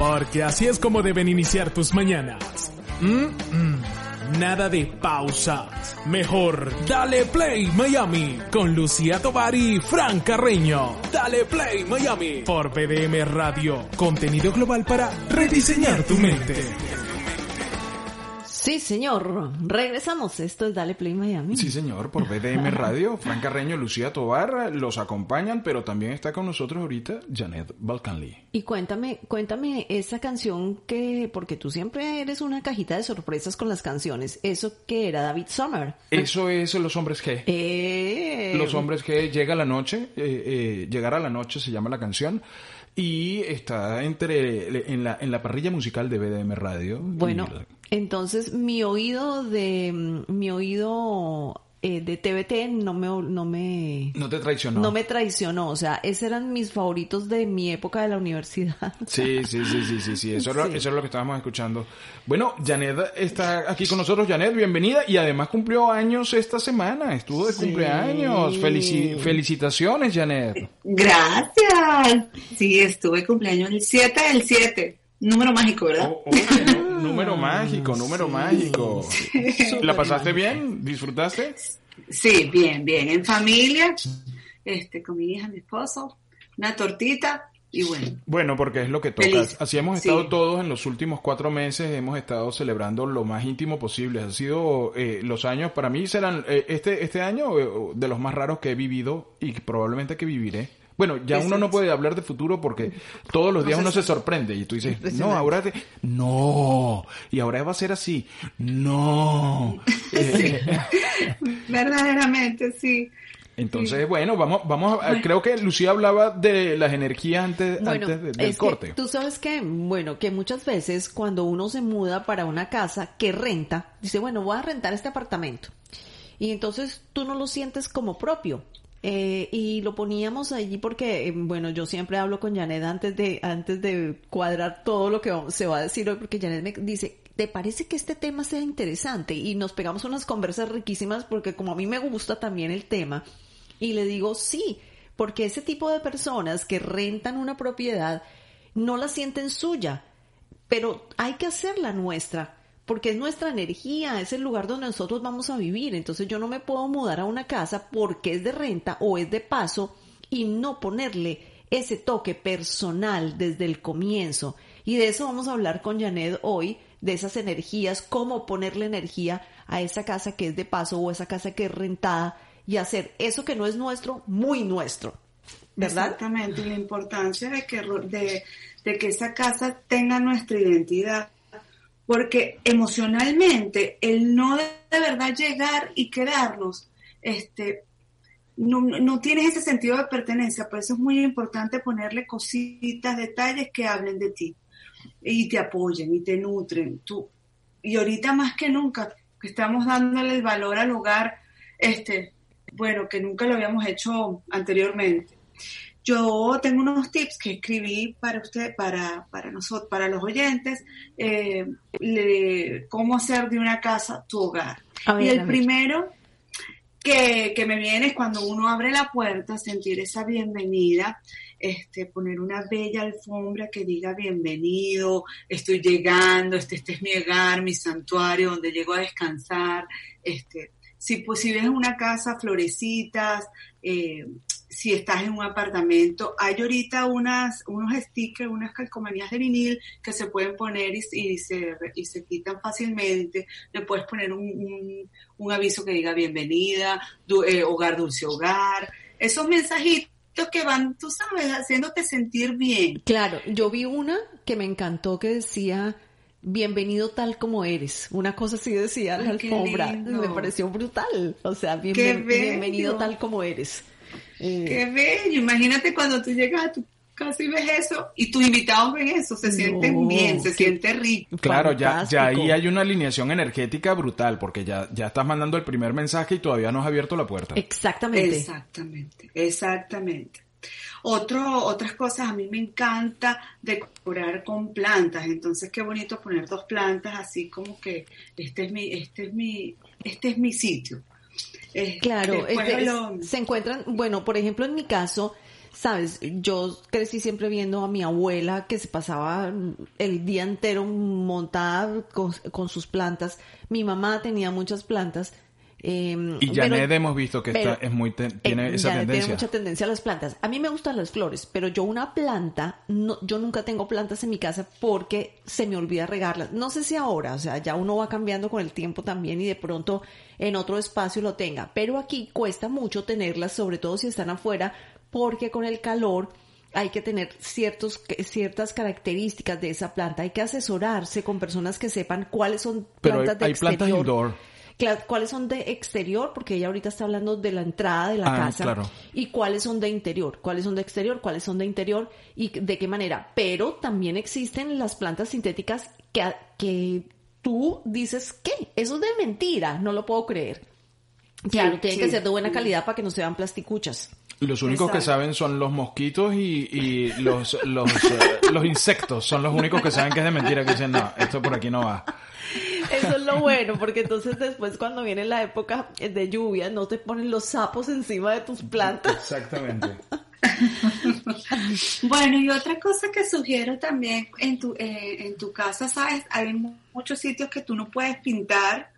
porque así es como deben iniciar tus mañanas. Nada de pausas. Mejor, dale play Miami con Lucía Tovar y Fran Carreño. Dale play Miami por BDM Radio. Contenido global para rediseñar tu mente. Sí, señor. Regresamos. Esto es Dale Play Miami. Sí, señor, por BDM Radio. Fran Carreño, Lucía Tobar los acompañan, pero también está con nosotros ahorita Janet Balcanli. Y cuéntame, cuéntame esa canción que, porque tú siempre eres una cajita de sorpresas con las canciones. ¿Eso que era David Summer? Eso es Los Hombres G. Eh. Los Hombres G llega la noche, eh, eh, llegar a la noche se llama la canción y está entre en la, en la parrilla musical de BDM Radio. Bueno, Y- entonces mi oído de mi oído eh, de TVT no me no me no te traicionó. no me traicionó, o sea, esos eran mis favoritos de mi época de la universidad. Sí, sí, sí, sí, sí, sí. Eso, Es lo, eso es lo que estábamos escuchando. Bueno, Janet está aquí con nosotros. Janet, bienvenida. Y además cumplió años esta semana. Estuvo de Sí. cumpleaños. Felici- felicitaciones, Janet. Gracias. Sí, estuve cumpleaños el 7 del 7. Número mágico, ¿verdad? Oh, oh, número mágico, número Sí. mágico. ¿La pasaste mágico. bien? ¿Disfrutaste? Sí, bien, bien. En familia, este, con mi hija, mi esposo, una tortita y bueno. Bueno, porque es lo que toca. Feliz. Así hemos Sí. estado todos en los últimos cuatro meses, hemos estado celebrando lo más íntimo posible. Han sido eh, los años, para mí serán, eh, este, este año eh, de los más raros que he vivido y que probablemente que viviré. Bueno, ya uno no puede hablar de futuro porque todos los días uno se sorprende y tú dices, no, ahora te... no, y ahora va a ser así, no. Eh, Verdaderamente, sí. entonces, bueno, vamos, vamos, a, creo que Lucía hablaba de las energías antes, Bueno, antes de- del corte. tú sabes que, bueno, que muchas veces cuando uno se muda para una casa que renta, dice, bueno, voy a rentar este apartamento. Y entonces tú no lo sientes como propio. Eh, y lo poníamos allí porque, eh, bueno, yo siempre hablo con Janet antes de, antes de cuadrar todo lo que se va a decir hoy, porque Janet me dice, ¿te parece que este tema sea interesante? Y nos pegamos unas conversas riquísimas porque como a mí me gusta también el tema, y le digo, sí, porque ese tipo de personas que rentan una propiedad no la sienten suya, pero hay que hacerla nuestra, porque es nuestra energía, es el lugar donde nosotros vamos a vivir. Entonces yo no me puedo mudar a una casa porque es de renta o es de paso y no ponerle ese toque personal desde el comienzo. Y de eso vamos a hablar con Janet hoy, de esas energías, cómo ponerle energía a esa casa que es de paso o esa casa que es rentada y hacer eso que no es nuestro, muy nuestro. ¿Verdad? Exactamente, y la importancia de que, de que esa casa tenga nuestra identidad. Porque emocionalmente, el no de, verdad llegar y quedarnos, este, no, no tienes ese sentido de pertenencia. Por eso es muy importante ponerle cositas, detalles que hablen de ti y te apoyen y te nutren. Tú, y ahorita más que nunca, que estamos dándole el valor al hogar, este, bueno, que nunca lo habíamos hecho anteriormente. Yo tengo unos tips que escribí para usted, para, para nosotros, para los oyentes, eh, le- cómo hacer de una casa tu hogar. Ver, y el primero que, que me viene es cuando uno abre la puerta, sentir esa bienvenida, este, poner una bella alfombra que diga bienvenido, estoy llegando, este, este es mi hogar, mi santuario, donde llego a descansar, este, si, pues, si ves una casa, florecitas, eh, si estás en un apartamento, hay ahorita unas, unos stickers, unas calcomanías de vinil que se pueden poner y, y se, y se quitan fácilmente. Le puedes poner un, un, un aviso que diga bienvenida, du- eh, hogar dulce hogar. Esos mensajitos que van, tú sabes, haciéndote sentir bien. Claro, yo vi una que me encantó que decía bienvenido tal como eres. Una cosa así decía la Ay, alfombra. lindo. Me pareció brutal. O sea, bienven- bienvenido tal como eres. Eh, Qué bello. Imagínate cuando tú llegas a tu casa y ves eso y tus invitados ven eso, se No, sienten bien, se qué- siente rico. Claro, ya, ya ahí hay una alineación energética brutal, porque ya, ya estás mandando el primer mensaje y todavía no has abierto la puerta. Exactamente. Exactamente, exactamente. Otro, otras cosas, a mí me encanta decorar con plantas, entonces qué bonito poner dos plantas así como que este es mi, este es mi, este es mi sitio. Eh, Claro, este, lo- se encuentran, bueno, por ejemplo, en mi caso, Sabes, yo crecí siempre viendo a mi abuela que se pasaba el día entero montada con, con sus plantas. Mi mamá tenía muchas plantas eh, y Janet hemos visto que esta es muy tiene eh, esa tendencia. Tiene mucha tendencia a las plantas. A mí me gustan las flores, pero yo una planta, no, yo nunca tengo plantas en mi casa porque se me olvida regarlas. No sé si ahora, o sea, ya uno va cambiando con el tiempo también y de pronto en otro espacio lo tenga. Pero aquí cuesta mucho tenerlas, sobre todo si están afuera, porque con el calor hay que tener ciertos, ciertas características de esa planta. Hay que asesorarse con personas que sepan cuáles son plantas Pero hay, hay plantas indoor cuáles son de exterior, porque ella ahorita está hablando de la entrada de la ah, casa, y cuáles son de interior, cuáles son de exterior, cuáles son de interior y de qué manera. Pero también existen las plantas sintéticas que, que tú dices, ¿qué? Eso es de mentira, no lo puedo creer. Claro, tienen que ser de buena calidad para que no sean plasticuchas. Los únicos que saben son los mosquitos y, los, los, eh, los insectos. Son los únicos que saben que es de mentira, que dicen, no, esto por aquí no va. Eso es lo bueno, porque entonces después cuando viene la época de lluvia, no te ponen los sapos encima de tus plantas. Exactamente. bueno, y otra cosa que sugiero también en tu, eh, en tu casa, ¿sabes? Hay muchos sitios que tú no puedes pintar.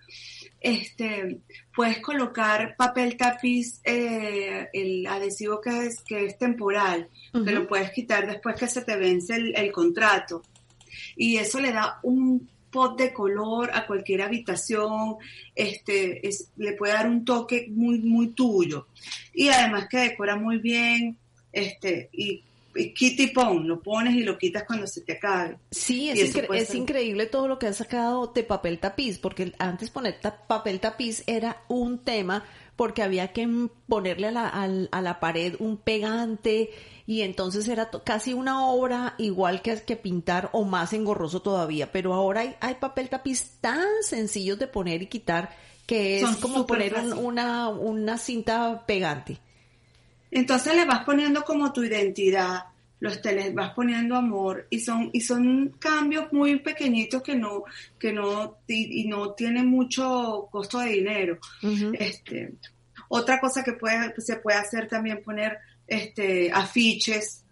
Este, puedes colocar papel tapiz, eh, el adhesivo que es, que es temporal, que lo puedes quitar después que se te vence el, el contrato. Y eso le da un pot de color a cualquier habitación, este, es, le puede dar un toque muy, muy tuyo. Y además que decora muy bien, este, y, y kitty pon, lo pones y lo quitas cuando se te acabe. Sí, es, es increíble todo lo que ha sacado de papel tapiz, porque antes poner papel tapiz era un tema porque había que ponerle a la, a la pared un pegante, y entonces era casi una obra igual que, que pintar o más engorroso todavía, pero ahora hay, hay papel tapiz tan sencillos de poner y quitar que es como poner una, una cinta pegante. Entonces le vas poniendo como tu identidad, los te les vas poniendo amor y son y son cambios muy pequeñitos que no que no y, no tienen mucho costo de dinero. Este otra cosa que puede, se puede hacer también poner este, afiches.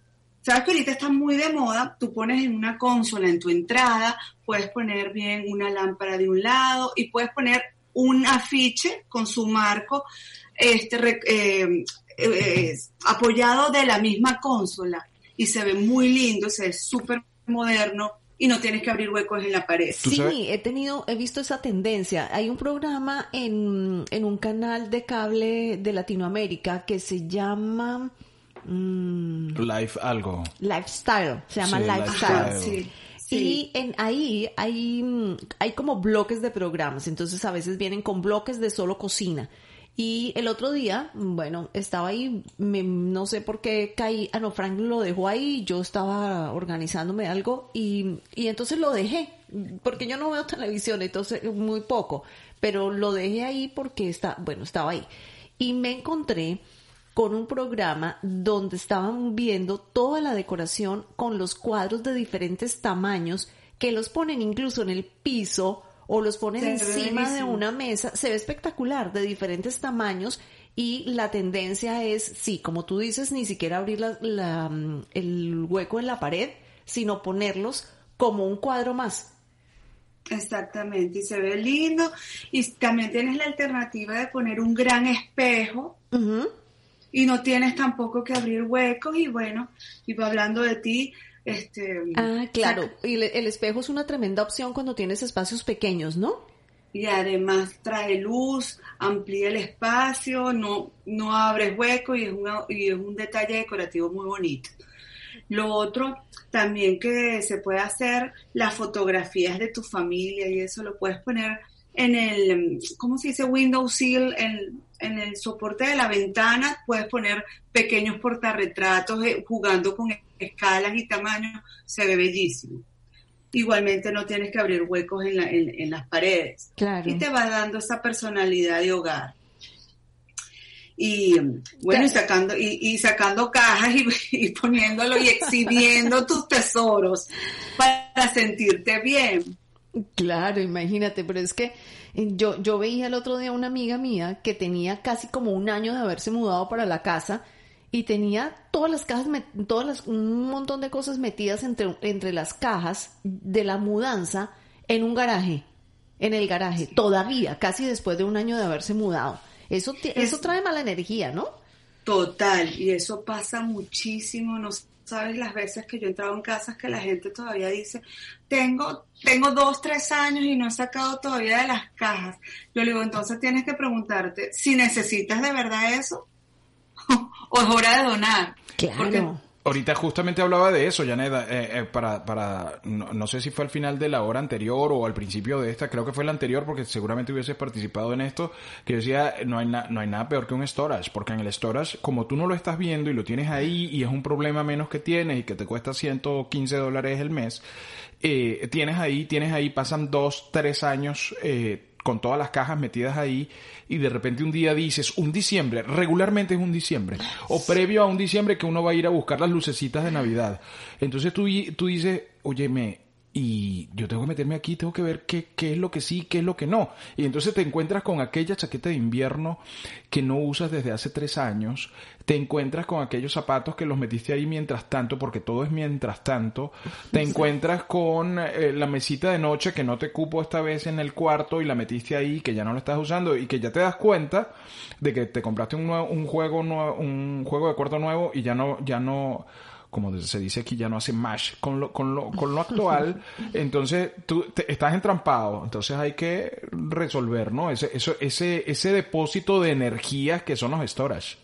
Sabes que ahorita está muy de moda, tú pones en una consola en tu entrada, puedes poner bien una lámpara de un lado y puedes poner un afiche con su marco este, eh, eh, apoyado de la misma consola y se ve muy lindo, se ve súper moderno y no tienes que abrir huecos en la pared. Sí, he tenido, he visto esa tendencia. Hay un programa en, en un canal de cable de Latinoamérica que se llama Mm. Life algo. Lifestyle, se llama Lifestyle. Y en ahí hay, hay como bloques de programas, entonces a veces vienen con bloques de solo cocina. Y el otro día, bueno, estaba ahí, no sé por qué caí, ah no, Frank lo dejó ahí, yo estaba organizándome algo y, y entonces lo dejé, porque yo no veo televisión, entonces muy poco, pero lo dejé ahí porque está, bueno, estaba ahí. Y me encontré con un programa donde estaban viendo toda la decoración con los cuadros de diferentes tamaños que los ponen incluso en el piso o los ponen encima de una mesa. Se ve espectacular, de diferentes tamaños y la tendencia es, sí, como tú dices, ni siquiera abrir mm, el hueco en la pared, sino ponerlos como un cuadro más. Exactamente, y se ve lindo. Y también tienes la alternativa de poner un gran espejo y no tienes tampoco que abrir huecos y bueno, y hablando de ti, este... Ah, claro, y el espejo es una tremenda opción cuando tienes espacios pequeños, ¿no? Y además trae luz, amplía el espacio, no, no abres huecos y es, y es un detalle decorativo muy bonito. Lo otro también que se puede hacer, las fotografías de tu familia y eso lo puedes poner en el, ¿cómo se dice? Window sill, en, en el soporte de la ventana puedes poner pequeños portarretratos eh, jugando con escalas y tamaños, se ve bellísimo. Igualmente no tienes que abrir huecos en, las paredes. Y te va dando esa personalidad de hogar. Y bueno, y sacando, y, sacando cajas y, y poniéndolo y exhibiendo tus tesoros para sentirte bien. Claro, imagínate, pero es que yo, yo veía el otro día una amiga mía que tenía casi como un año de haberse mudado para la casa y tenía todas las cajas, todas las, un montón de cosas metidas entre, entre las cajas de la mudanza en un garaje, en el garaje, todavía, casi después de un año de haberse mudado. Eso, eso trae mala energía, ¿no? Total, y eso pasa muchísimo, no sabes las veces que yo he entrado en casas que la gente todavía dice, tengo, tengo dos, tres años y no he sacado todavía de las cajas. Yo le digo, entonces tienes que preguntarte si necesitas de verdad eso o es hora de donar. Claro. Ahorita justamente hablaba de eso, Janeda, eh, eh, para, para, no, sé si fue al final de la hora anterior o al principio de esta, creo que fue la anterior porque seguramente hubieses participado en esto, que decía, no hay, no hay nada peor que un storage, porque en el storage, como tú no lo estás viendo y lo tienes ahí y es un problema menos que tienes y que te cuesta 115 dólares el mes, eh, tienes ahí, tienes ahí, pasan dos, tres años, eh, con todas las cajas metidas ahí y de repente un día dices, un diciembre, regularmente es un diciembre, o previo a un diciembre que uno va a ir a buscar las lucecitas de Navidad. Entonces tú, tú dices, oye, me, y yo tengo que meterme aquí, tengo que ver qué, qué es lo que sí, qué es lo que no. Y entonces te encuentras con aquella chaqueta de invierno que no usas desde hace tres años, te encuentras con aquellos zapatos que los metiste ahí mientras tanto, porque todo es mientras tanto, te encuentras con eh, la mesita de noche que no te cupo esta vez en el cuarto y la metiste ahí, que ya no lo estás usando y que ya te das cuenta de que te compraste un, nuevo, un juego nuevo, un juego de cuarto nuevo y ya no, ya no, como se dice aquí, ya no hace mash con lo, con lo, con lo actual, entonces tú estás entrampado, entonces hay que resolver, ¿no? Ese, eso, ese, ese depósito de energías que son los storage.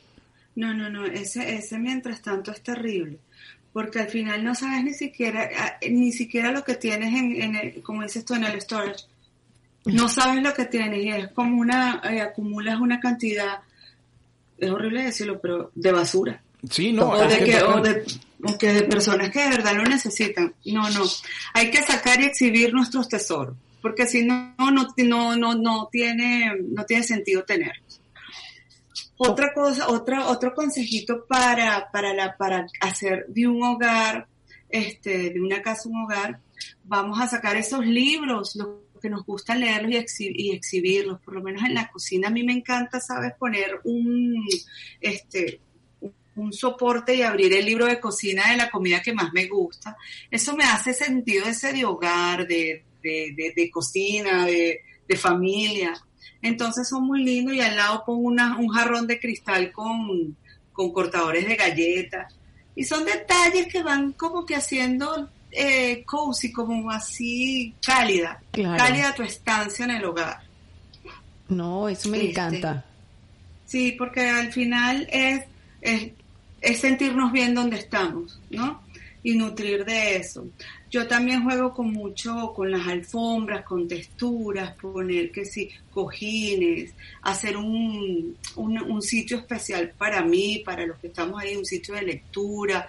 No, no, no, ese, ese mientras tanto es terrible, porque al final no sabes ni siquiera, ni siquiera lo que tienes en, en el, como dices tú, en el storage. No sabes lo que tienes y es como una, eh, acumulas una cantidad, es horrible decirlo, pero de basura. Sí, no. O de, que, o de, que de personas que de verdad lo necesitan. No, no. Hay que sacar y exhibir nuestros tesoros, porque si no, no, no, no, no tiene, no tiene sentido tenerlos. Otra cosa, otra, otro consejito para, para la, para hacer de un hogar, este, de una casa un hogar, vamos a sacar esos libros, los que nos gusta leerlos y, y, exhibirlos, por lo menos en la cocina a mí me encanta, sabes, poner un, este, un soporte y abrir el libro de cocina de la comida que más me gusta. Eso me hace sentido ese de hogar, de, de, cocina, de, familia. Entonces son muy lindos y al lado pongo una, un jarrón de cristal con, con cortadores de galletas. Y son detalles que van como que haciendo eh, cozy, como así cálida, cálida tu estancia en el hogar. No, eso me este, encanta. Sí, porque al final es, es es sentirnos bien donde estamos, ¿no? Y nutrir de eso. Yo también juego con mucho, con las alfombras, con texturas, poner que sí, cojines, hacer un, un, sitio especial para mí, para los que estamos ahí, un sitio de lectura,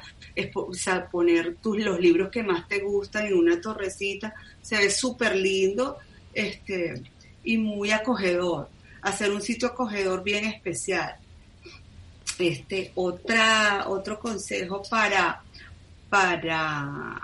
o sea, poner tus, los libros que más te gustan en una torrecita, se ve súper lindo este, y muy acogedor. Hacer un sitio acogedor bien especial. Este, otra, otro consejo para, para,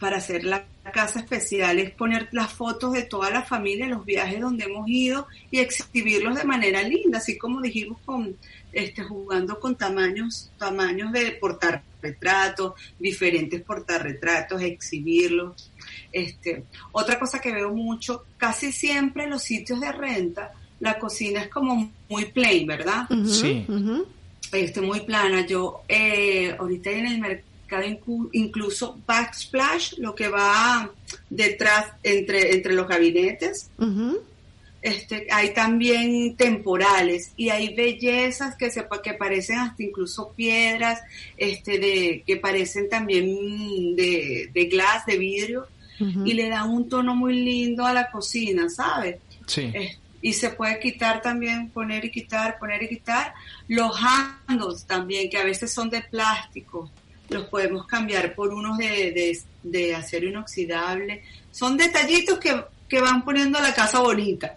para hacer la casa especial es poner las fotos de toda la familia, los viajes donde hemos ido y exhibirlos de manera linda, así como dijimos con este jugando con tamaños, tamaños de portarretratos, diferentes portarretratos, exhibirlos. Este, otra cosa que veo mucho, casi siempre en los sitios de renta la cocina es como muy plain, ¿verdad? sí. Este, muy plana. Yo eh, ahorita en el mercado incluso backsplash, lo que va detrás entre, entre los gabinetes. Este, hay también temporales y hay bellezas que se que parecen hasta incluso piedras, este, de, que parecen también de, de glass, de vidrio, y le dan un tono muy lindo a la cocina, ¿sabes? Sí. Y se puede quitar también, poner y quitar, poner y quitar. Los handles también, que a veces son de plástico, los podemos cambiar por unos de, de, acero inoxidable. Son detallitos que, que van poniendo la casa bonita.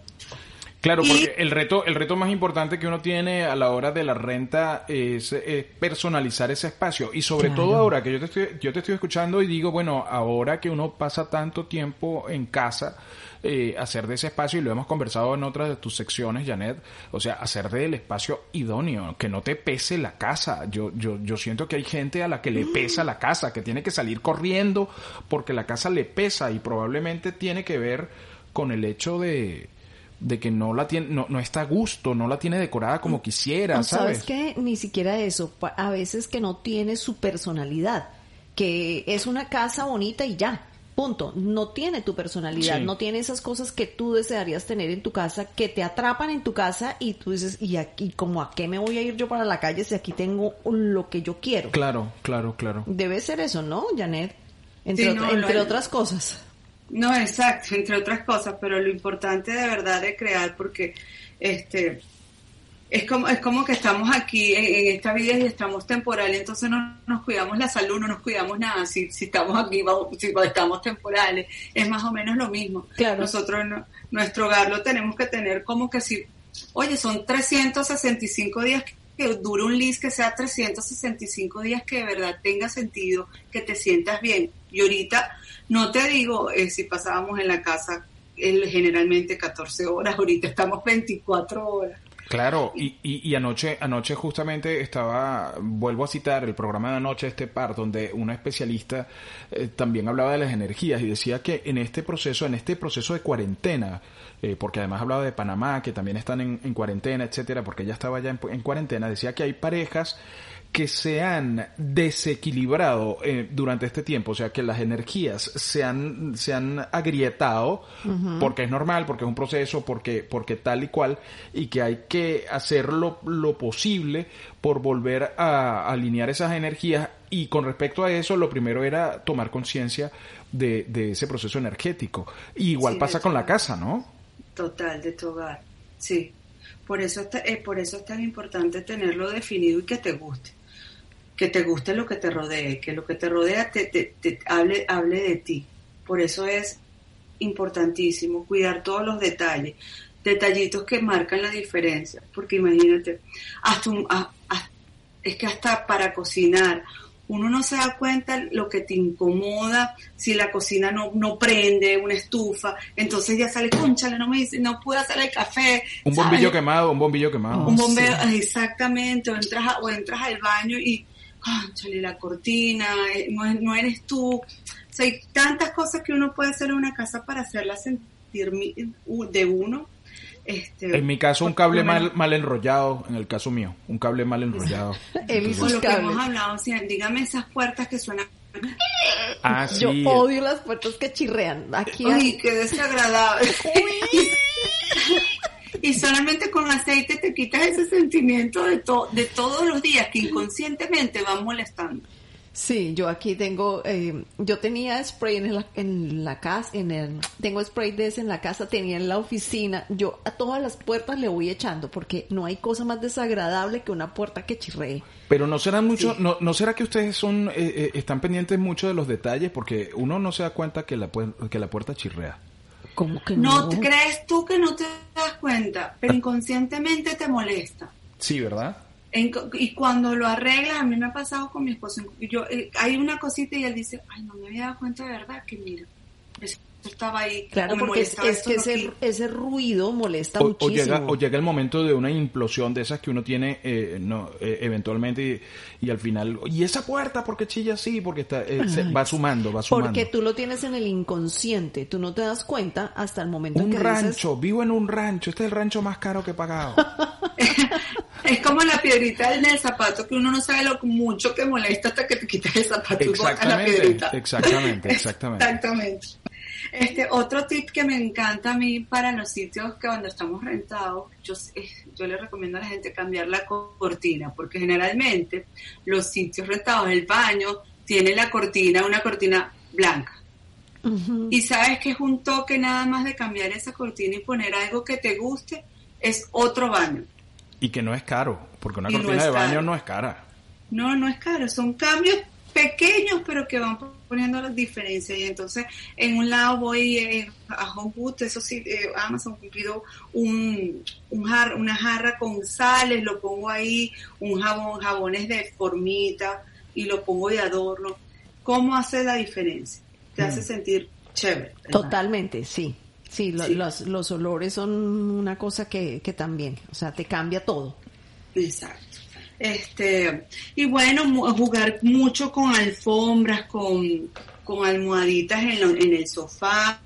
Claro, Y- porque el reto, el reto más importante que uno tiene a la hora de la renta es, personalizar ese espacio. Y sobre Claro. todo ahora que yo te, estoy, yo te estoy escuchando y digo, bueno, ahora que uno pasa tanto tiempo en casa, eh, hacer de ese espacio, y lo hemos conversado en otras de tus secciones, Janet, o sea, hacer del espacio idóneo, que no te pese la casa. Yo, yo, yo siento que hay gente a la que le pesa la casa, que tiene que salir corriendo porque la casa le pesa y probablemente tiene que ver con el hecho de de que no la tiene, no, no está a gusto, no la tiene decorada como quisiera, No, ¿sabes? ¿Sabes qué? Ni siquiera eso. A veces que no tiene su personalidad. Que es una casa bonita y ya. Punto. No tiene tu personalidad. Sí. No tiene esas cosas que tú desearías tener en tu casa, que te atrapan en tu casa y tú dices, ¿y aquí como a qué me voy a ir yo para la calle si aquí tengo lo que yo quiero? Claro, claro, claro. Debe ser eso, ¿no, Janet? Entre, Sí, no, ot- entre otras cosas. No, exacto, entre otras cosas, pero lo importante de verdad de crear, porque este es como, es como que estamos aquí en, en esta vida y estamos temporales, entonces no nos cuidamos la salud, no nos cuidamos nada, si, si estamos aquí, si estamos temporales, es más o menos lo mismo. Claro. Nosotros, no- nuestro hogar lo tenemos que tener como que si, oye, son 365 días que dure un list que sea 365 días que de verdad tenga sentido, que te sientas bien. Y ahorita, no te digo eh, si pasábamos en la casa generalmente 14 horas, ahorita estamos 24 horas. Claro, y, y, y anoche, anoche justamente estaba, vuelvo a citar el programa de anoche, este par, donde una especialista eh, también hablaba de las energías y decía que en este proceso, en este proceso de cuarentena, eh, porque además hablaba de Panamá, que también están en, en cuarentena, etcétera, porque ella estaba ya en, en cuarentena, decía que hay parejas que se han desequilibrado eh, durante este tiempo, o sea que las energías se han, se han agrietado, porque es normal, porque es un proceso, porque, porque tal y cual, y que hay que hacer lo, lo posible por volver a, alinear esas energías. Y con respecto a eso, lo primero era tomar conciencia de, de ese proceso energético. Y igual Sí, pasa con la casa, ¿no? Total, de tu hogar. Sí. Por eso, está- eh, por eso es tan importante tenerlo definido y que te guste. Que te guste lo que te rodee, que lo que te rodea te, te- te hable, hable de ti. Por eso es importantísimo cuidar todos los detalles, detallitos que marcan la diferencia. Porque imagínate, hasta un- a- a- es que hasta para cocinar, uno no se da cuenta lo que te incomoda si la cocina no, no prende una estufa, entonces ya sale, conchale, no me dice, no pude hacer el café. Un ¿sabes? bombillo quemado, un bombillo quemado. Un bombeo, exactamente, o entras, a- o entras al baño y, conchale, la cortina, eh, no, es- no eres tú. O sea, hay tantas cosas que uno puede hacer en una casa para hacerla sentir de uno. Este, En mi caso, un cable mal, mal enrollado, en el caso mío, un cable mal enrollado. Lo que hemos hablado, o sea, dígame esas puertas que suenan. Ah, sí. Yo odio las puertas que chirrean. Aquí hay- Uy, qué desagradable. y solamente con aceite te quitas ese sentimiento de, to- de todos los días que inconscientemente van molestando. Sí, yo aquí tengo, eh, yo tenía spray en la, en la casa, en el, tengo spray de ese en la casa, tenía en la oficina, yo a todas las puertas le voy echando porque no hay cosa más desagradable que una puerta que chirree. Pero no será mucho, no, no será que ustedes son, eh, eh, están pendientes mucho de los detalles porque uno no se da cuenta que la, que la puerta chirrea. ¿Cómo que No crees tú que no te das cuenta, pero inconscientemente te molesta. Sí, ¿verdad? En- y cuando lo arreglas, a mí me ha pasado con mi esposo. Yo, eh, hay una cosita y él dice, ay, no me había dado cuenta de verdad que mira, eso estaba ahí. Claro, o me porque es, molestaba es esto que no ese, aquí". ese ruido molesta O, o muchísimo. llega, o llega el momento de una implosión de esas que uno tiene eh, no, eh, eventualmente y, y al final, ¿y esa puerta por qué chilla así? Porque está, eh, se va sumando, va sumando. Porque tú lo tienes en el inconsciente, tú no te das cuenta hasta el momento en Un que rancho, dices, vivo en un rancho, este es el rancho más caro que he pagado. Es como la piedrita en el zapato, que uno no sabe lo mucho que molesta hasta que te quitas el zapato y la piedrita. exactamente, exactamente. Exactamente. Este, otro tip que me encanta a mí para los sitios que cuando estamos rentados, yo, yo le recomiendo a la gente cambiar la co- cortina, porque generalmente los sitios rentados, el baño, tiene la cortina, una cortina blanca. Y sabes que es un toque nada más de cambiar esa cortina y poner algo que te guste, es otro baño. Y que no es caro, porque una Y cortina de baño caro. no es cara. No, no es caro, son cambios pequeños, pero que van poniendo las diferencias. Y entonces, en un lado voy eh, a Home Goods, eso sí, eh, Amazon pido un, un jar, una jarra con sales, lo pongo ahí, un jabón, jabones de formita, y lo pongo de adorno. ¿Cómo hace la diferencia? Te hace sentir chévere. ¿verdad? Totalmente, sí. Sí, lo- Los, los olores son una cosa que, que también, o sea, te cambia todo. Exacto. Este, y bueno, jugar mucho con alfombras, con, con almohaditas en, en el sofá,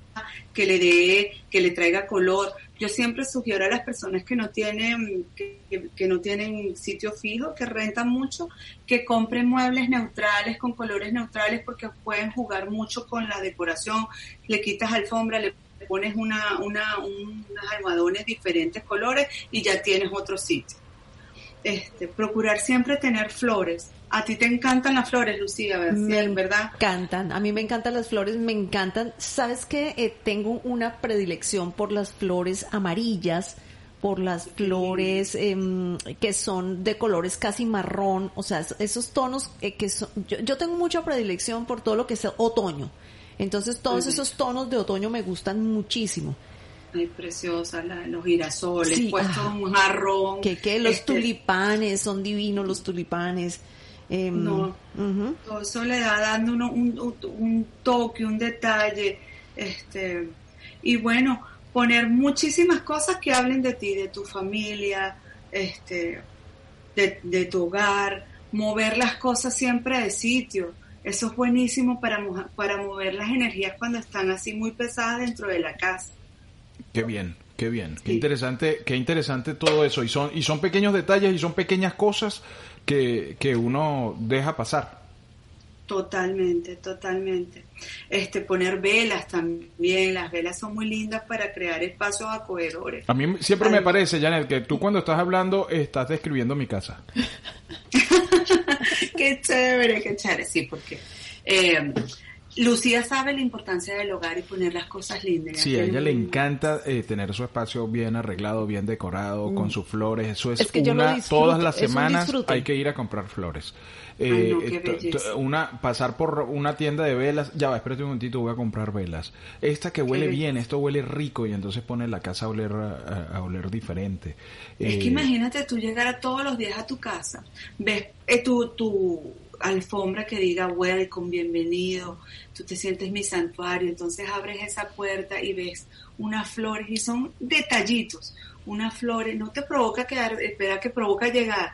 que le dé, que le traiga color. Yo siempre sugiero a las personas que no tienen, que, que- no tienen sitio fijo, que rentan mucho, que compren muebles neutrales con colores neutrales porque pueden jugar mucho con la decoración. Le quitas alfombra, le pones una, una, un- unos almohadones diferentes colores y ya tienes otro sitio este, procurar siempre tener flores. A ti te encantan las flores, Lucía, ¿ver- Me ¿verdad? encantan, a mí me encantan las flores, me encantan. ¿Sabes qué? Eh, tengo una predilección por las flores amarillas, por las flores em, que son de colores casi marrón, o sea, es- esos tonos eh, que son... Yo, yo tengo mucha predilección por todo lo que es otoño. Entonces todos esos tonos de otoño me gustan muchísimo. Ay, preciosa, la- los girasoles, Sí, puestos ah. un jarrón. Que, que los este, tulipanes, son divinos los tulipanes. Em, No. Todo eso le da dando uno un, un- un toque, un detalle. Este, y bueno, poner muchísimas cosas que hablen de ti, de tu familia, este, de, de tu hogar, mover las cosas siempre de sitio. Eso es buenísimo para, para mover las energías cuando están así muy pesadas dentro de la casa. Qué bien, qué bien, qué interesante, qué interesante todo eso. Y son, y son pequeños detalles y son pequeñas cosas que, que uno deja pasar. Totalmente, totalmente. Este, poner velas también, las velas son muy lindas para crear espacios acogedores. A mí siempre me parece, Janet, que tú cuando estás hablando estás describiendo mi casa. qué chévere, qué chévere, sí, porque eh, Lucía sabe la importancia del hogar y poner las cosas lindas. Sí, a ella le encanta eh, tener su espacio bien arreglado, bien decorado, con sus flores. Eso es, Mm. Es que yo lo una, todas las semanas hay que ir a comprar flores. Ay, Eh, no, qué eh, una pasar por una tienda de velas, ya va, espérate un momentito, voy a comprar velas. Esta que huele bien, esto huele rico y entonces pone la casa a oler a, a- a oler diferente. Es Eh, que imagínate tú llegar todos los días a tu casa, ves eh, tu, tu alfombra que diga welcome, bienvenido, tú te sientes mi santuario, entonces abres esa puerta y ves unas flores y son detallitos, unas flores, no te provoca quedar, espera que provoca llegar,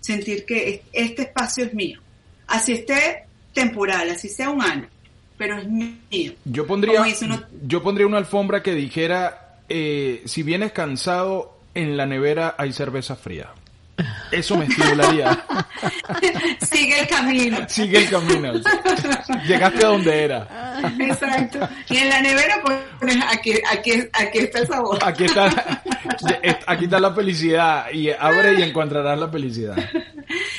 sentir que es- este espacio es mío, así esté temporal, así sea un año, pero es mío. Yo pondría, uno- yo pondría una alfombra que dijera, eh, si vienes cansado, en la nevera hay cerveza fría. Eso me estimularía. Sigue el camino. Sigue el camino. Llegaste a donde era. Exacto. Y en la nevera pones aquí, aquí, aquí está el sabor. Aquí está, aquí está la felicidad. Y abre y encontrarás la felicidad.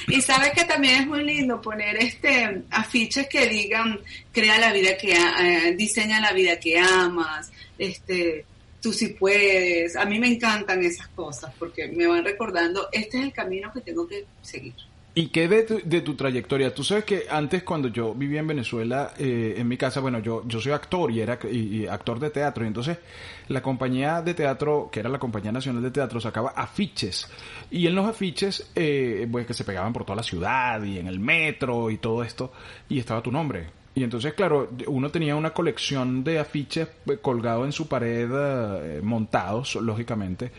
Y sabes que también es muy lindo poner este afiches que digan crea la vida que eh, diseña la vida que amas, este tú sí puedes. A mí me encantan esas cosas porque me van recordando este es el camino que tengo que seguir. ¿Y qué de tu, de tu trayectoria? Tú sabes que antes cuando yo vivía en Venezuela, eh, en mi casa, bueno, yo, yo soy actor y era y, actor de teatro, y entonces la compañía de teatro, que era la Compañía Nacional de Teatro, sacaba afiches. Y en los afiches, eh, pues que se pegaban por toda la ciudad y en el metro y todo esto, y estaba tu nombre. Y entonces, claro, uno tenía una colección de afiches eh, colgados en su pared, eh, montados, lógicamente.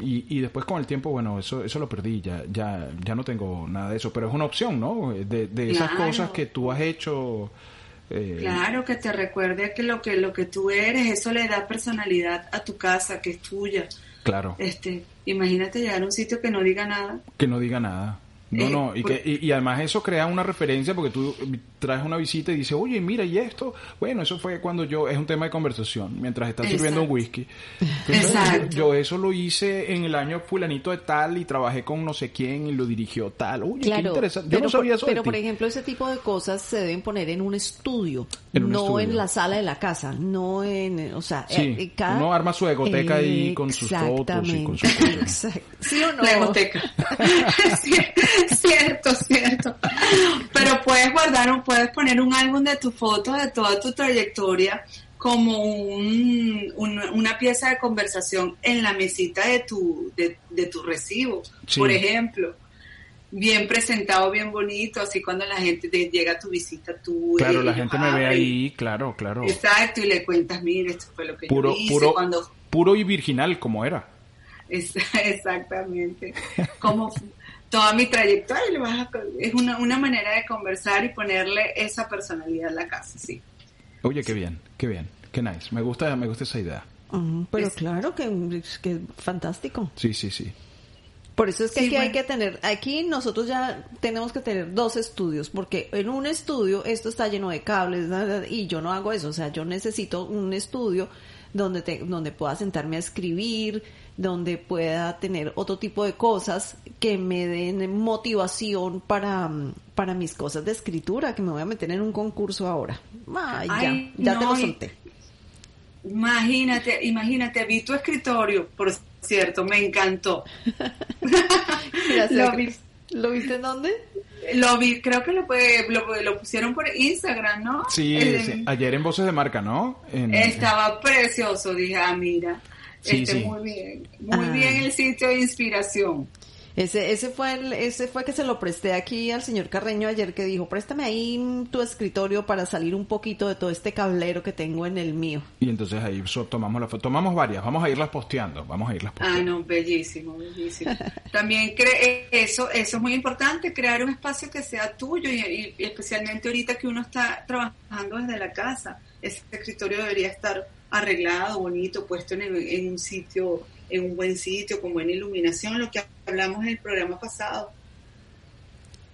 Y, y después con el tiempo, bueno, eso eso lo perdí, ya ya ya no tengo nada de eso. Pero es una opción, ¿no? De, de esas Claro. cosas que tú has hecho. eh, Claro, que te recuerde que lo que lo que tú eres, eso le da personalidad a tu casa, que es tuya. Claro, Este, imagínate llegar a un sitio que no diga nada. que no diga nada. No, Eh, no, y, que, y, y además eso crea una referencia porque tú traes una visita y dices, oye, mira, ¿y esto? Bueno, eso fue cuando yo, es un tema de conversación, mientras estás sirviendo un Exacto. whisky. Entonces, Exacto. Yo eso lo hice en el año fulanito de tal y trabajé con no sé quién y lo dirigió tal. Oye, qué Claro, interesante. Yo pero, no sabía eso de pero ti. por ejemplo, ese tipo de cosas se deben poner en un estudio, En un no estudio. en la sala de la casa, no en, o sea, Sí, eh, eh, cada... uno arma su egoteca ahí con sus fotos y con sus cosas. Exacto. ¿Sí o no? La egoteca. Sí, cierto, cierto. Pero puedes guardar, un- puedes poner un álbum de tus fotos de toda tu trayectoria como un- un- una pieza de conversación en la mesita de tu, de, de tu recibo, Sí. por ejemplo. Bien presentado, bien bonito, así cuando la gente te llega a tu visita, tú... Claro, la gente me ve ahí, claro, claro. Exacto, y le cuentas, mire, esto fue lo que Puro, yo hice puro, cuando... puro y virginal como era. Exactamente. Como toda mi trayectoria, le vas a- es una, una manera de conversar y ponerle esa personalidad a la casa, sí. Oye, qué bien, qué bien, qué nice. Me gusta, me gusta esa idea. Pero Es- claro que, que fantástico. Sí, sí, sí. Por eso es que Sí, aquí hay que tener, aquí nosotros ya tenemos que tener dos estudios, porque en un estudio esto está lleno de cables y yo no hago eso, o sea, yo necesito un estudio donde te, donde pueda sentarme a escribir, donde pueda tener otro tipo de cosas que me den motivación para, mm, para mis cosas de escritura, que me voy a meter en un concurso ahora. Ay, Ay, ya, ya te lo solté. Imagínate, imagínate, vi tu escritorio, por cierto, me encantó. Gracias. Lo vi. ¿Lo viste en dónde? Lo vi, creo que lo, lo, lo pusieron por Instagram, ¿no? Sí, sí, ayer en Voces de Marca, ¿no? En- Estaba precioso, dije, ah, mira, Sí, este, sí. muy bien, muy Ah. bien el sitio de inspiración. Ese, ese fue el, ese fue que se lo presté aquí al señor Carreño ayer que dijo, préstame ahí tu escritorio para salir un poquito de todo este cablero que tengo en el mío. Y entonces ahí so- tomamos la foto. Tomamos varias, vamos a irlas posteando, vamos a irlas Ah, posteando. no, bellísimo, bellísimo. También cre eso, eso es muy importante, crear un espacio que sea tuyo y, y especialmente ahorita que uno está trabajando desde la casa. Ese escritorio debería estar arreglado, bonito, puesto en, un sitio, en un buen sitio, con buena iluminación, lo que hablamos en el programa pasado.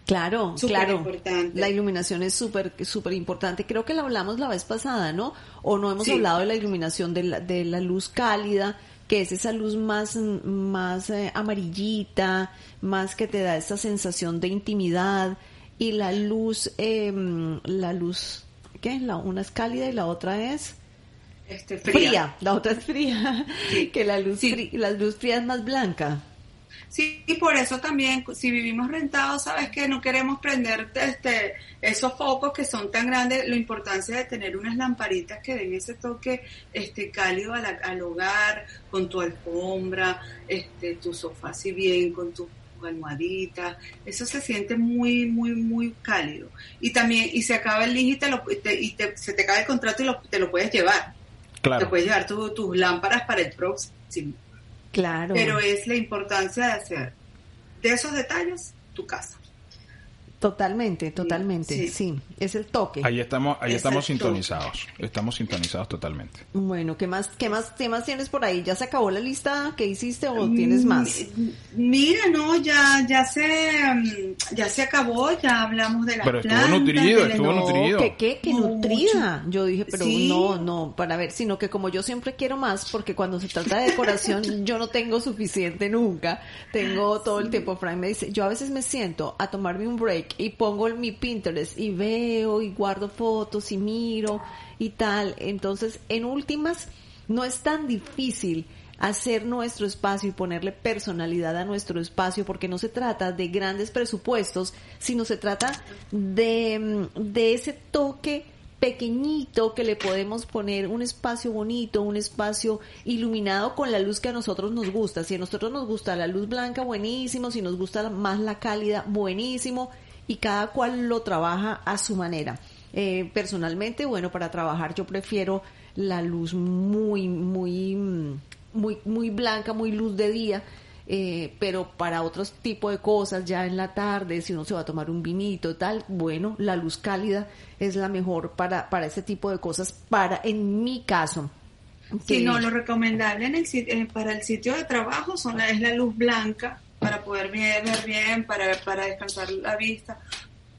Claro, Súper claro. importante. La iluminación es súper, súper importante. Creo que la hablamos la vez pasada, ¿no? O no hemos Sí. hablado de la iluminación de la, de la luz cálida, que es esa luz más, más eh, amarillita, más que te da esa sensación de intimidad. Y la luz, eh, la luz, ¿qué? La, una es cálida y la otra es Este, fría. La otra es fría. Sí. que la luz, Sí. frí- la luz fría es más blanca. Sí, y por eso también, si vivimos rentados, sabes que no queremos prender este, esos focos que son tan grandes, la importancia de tener unas lamparitas que den ese toque este, cálido a la- al hogar, con tu alfombra, este, tu sofá si bien, con tus almohaditas, eso se siente muy, muy, muy cálido. Y también, y se acaba el link y, te lo, y te- y te- se te cae el contrato y lo- te lo puedes llevar. Te puedes llevar tu- tus lámparas para el próximo. Claro. Pero es la importancia de hacer de esos detalles tu casa. Totalmente, totalmente. Sí. sí. es el toque. Ahí estamos, ahí estamos sintonizados. Estamos sintonizados totalmente. Bueno, ¿qué más, qué más, qué más tienes por ahí? ¿Ya se acabó la lista que hiciste o tienes más? Mm, Mira, no, ya, ya se, mm, ya se acabó, ya hablamos de las Pero estuvo plantas, nutrido, de la- estuvo No, nutrido. ¿qué, qué, qué Mucho. nutrida? Yo dije, pero Sí. no, no, para ver, sino que como yo siempre quiero más, porque cuando se trata de decoración, yo no tengo suficiente nunca. Tengo todo el tiempo, Frank me dice, yo a veces me siento a tomarme un break y pongo mi Pinterest y veo y guardo fotos y miro y tal. Entonces, en últimas, no es tan difícil hacer nuestro espacio y ponerle personalidad a nuestro espacio porque no se trata de grandes presupuestos, sino se trata de, mm, de ese toque pequeñito que le podemos poner un espacio bonito, un espacio iluminado con la luz que a nosotros nos gusta. Si a nosotros nos gusta la luz blanca, buenísimo. Si nos gusta más la cálida, buenísimo. Y cada cual lo trabaja a su manera. Eh, personalmente, bueno, para trabajar yo prefiero la luz muy, muy, mm, muy, muy blanca, muy luz de día. Eh, pero para otros tipos de cosas, ya en la tarde, si uno se va a tomar un vinito, tal, bueno, la luz cálida es la mejor para, para ese tipo de cosas, para, en mi caso. Sí, que- no, lo recomendable en el, eh, para el sitio de trabajo son la- es la luz blanca para poder bien- ver bien, para, para descansar la vista,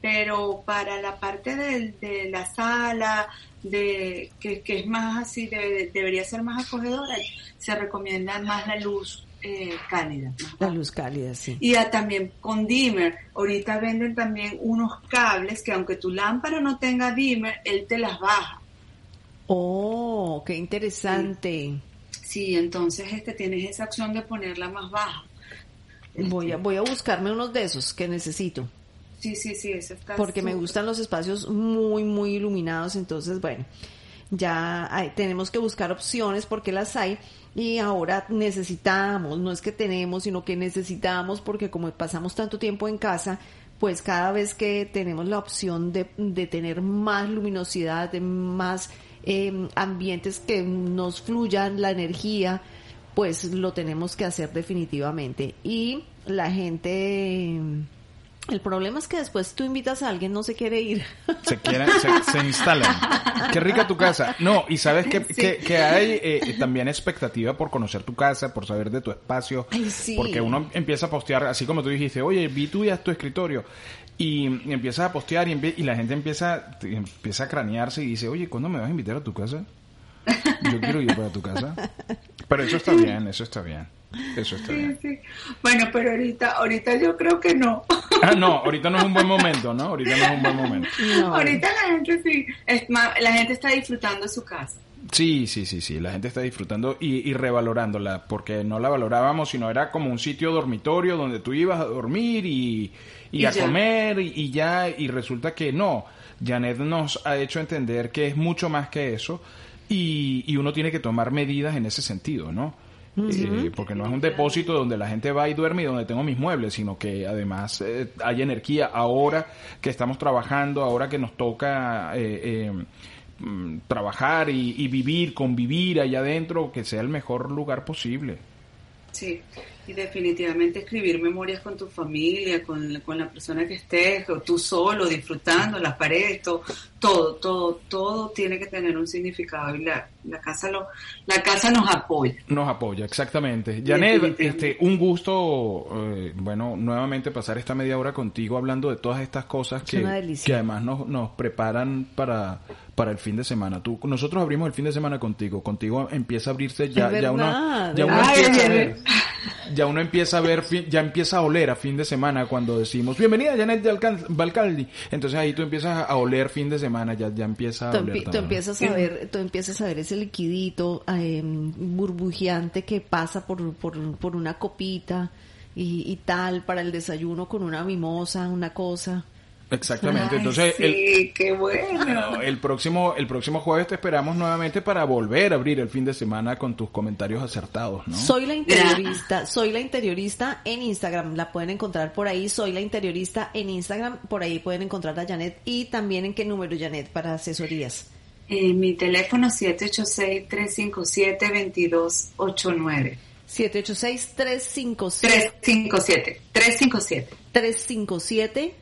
pero para la parte del- de, la sala, de que, que es más así, de- debería ser más acogedora, se recomienda más la luz eh, cálida. La luz cálida, sí. y a- también con dimmer. Ahorita venden también unos cables que aunque tu lámpara no tenga dimmer, él te las baja. Oh, qué interesante. Sí, entonces este tienes esa opción de ponerla más baja. Voy a, voy a buscarme unos de esos que necesito. Sí, sí, sí, eso está. Porque me gustan los espacios muy, muy iluminados. Entonces, bueno, ya hay- tenemos que buscar opciones porque las hay. Y ahora necesitamos, no es que tenemos, sino que necesitamos porque como pasamos tanto tiempo en casa, pues cada vez que tenemos la opción de, de tener más luminosidad, de más eh, ambientes que nos fluyan la energía, pues lo tenemos que hacer definitivamente. Y la gente, el problema es que después tú invitas a alguien, no se quiere ir. Se quieren, se, se instalan. Qué rica tu casa. No, y sabes que, Sí. que, que hay eh, también expectativa por conocer tu casa, por saber de tu espacio. Ay, sí. Porque uno empieza a postear, así como tú dijiste, oye, vi tú ya tu escritorio. Y empiezas a postear y la gente empieza, empieza a cranearse y dice, oye, ¿cuándo me vas a invitar a tu casa? Yo quiero ir para tu casa. Pero eso está bien, eso está bien. Eso está Sí, bien. sí. Bueno, pero ahorita, ahorita yo creo que no. Ah, no, ahorita no es un buen momento, ¿no? Ahorita no es un buen momento. No. Ahorita la gente sí, es más, la gente está disfrutando su casa. Sí, sí, sí, sí. La gente está disfrutando y, y revalorándola, porque no la valorábamos, sino era como un sitio dormitorio donde tú ibas a dormir y, y Y a ya. comer y, y ya, y resulta que no. Janet nos ha hecho entender que es mucho más que eso y, y uno tiene que tomar medidas en ese sentido, ¿no? Eh, porque no es un depósito donde la gente va y duerme y donde tengo mis muebles, sino que además eh, hay energía ahora que estamos trabajando, ahora que nos toca eh, eh, mm, trabajar y, y vivir, convivir allá adentro, que sea el mejor lugar posible. Sí, y definitivamente escribir memorias con tu familia, con, la- con la persona que estés, o tú solo, disfrutando, las paredes, todo, todo, todo, todo tiene que tener un significado y la, la casa lo, la casa nos apoya. Nos apoya, exactamente. Janet, este, un gusto, eh, bueno, nuevamente pasar esta media hora contigo hablando de todas estas cosas que, que además nos, nos preparan para, para el fin de semana. Tú, nosotros abrimos el fin de semana contigo, contigo empieza a abrirse ya, ya uno, ya uno Ay, empieza a ver, ya uno empieza a ver, ya empieza a oler a fin de semana cuando decimos bienvenida Janet Balcal- Balcaldi. Entonces ahí tú empiezas a oler fin de semana, ya, ya empieza a Tú, oler tú empiezas a ver, tú empiezas a ver ese liquidito eh, burbujeante que pasa por, por, por una copita y, y tal para el desayuno con una mimosa, una cosa. Exactamente. Ay, Entonces sí, el, qué bueno. Bueno, el próximo, el próximo jueves te esperamos nuevamente para volver a abrir el fin de semana con tus comentarios acertados, ¿no? Soy la interiorista, soy la interiorista en Instagram, la pueden encontrar por ahí, soy la interiorista en Instagram, por ahí pueden encontrar a Janet y también en qué número Janet para asesorías. Eh, mi teléfono 786-357-2289. 786-357. 357, 357, 357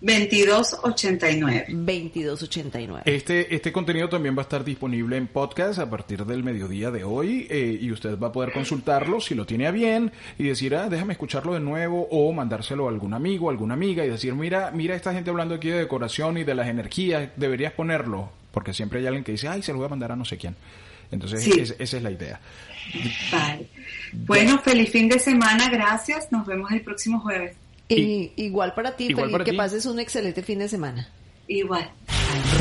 2289. 2289. Este, este contenido también va a estar disponible en podcast a partir del mediodía de hoy eh, y usted va a poder consultarlo si lo tiene a bien y decir, ah, déjame escucharlo de nuevo o mandárselo a algún amigo, alguna amiga y decir, mira, mira esta gente hablando aquí de decoración y de las energías, deberías ponerlo, porque siempre hay alguien que dice, ay, se lo voy a mandar a no sé quién. Entonces, Sí. es- esa es la idea. Vale. Bueno, feliz fin de semana, gracias. Nos vemos el próximo jueves. Y, igual para ti, Igual Felipe, para que ti. pases un excelente fin de semana. Igual.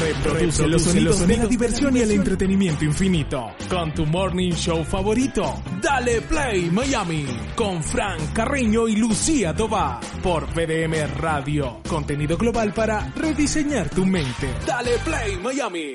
Reproduce los sonidos de la diversión y el entretenimiento infinito con tu morning show favorito. Dale Play Miami con Frank Carreño y Lucía Tobar por PDM Radio. Contenido global para rediseñar tu mente. Dale Play Miami.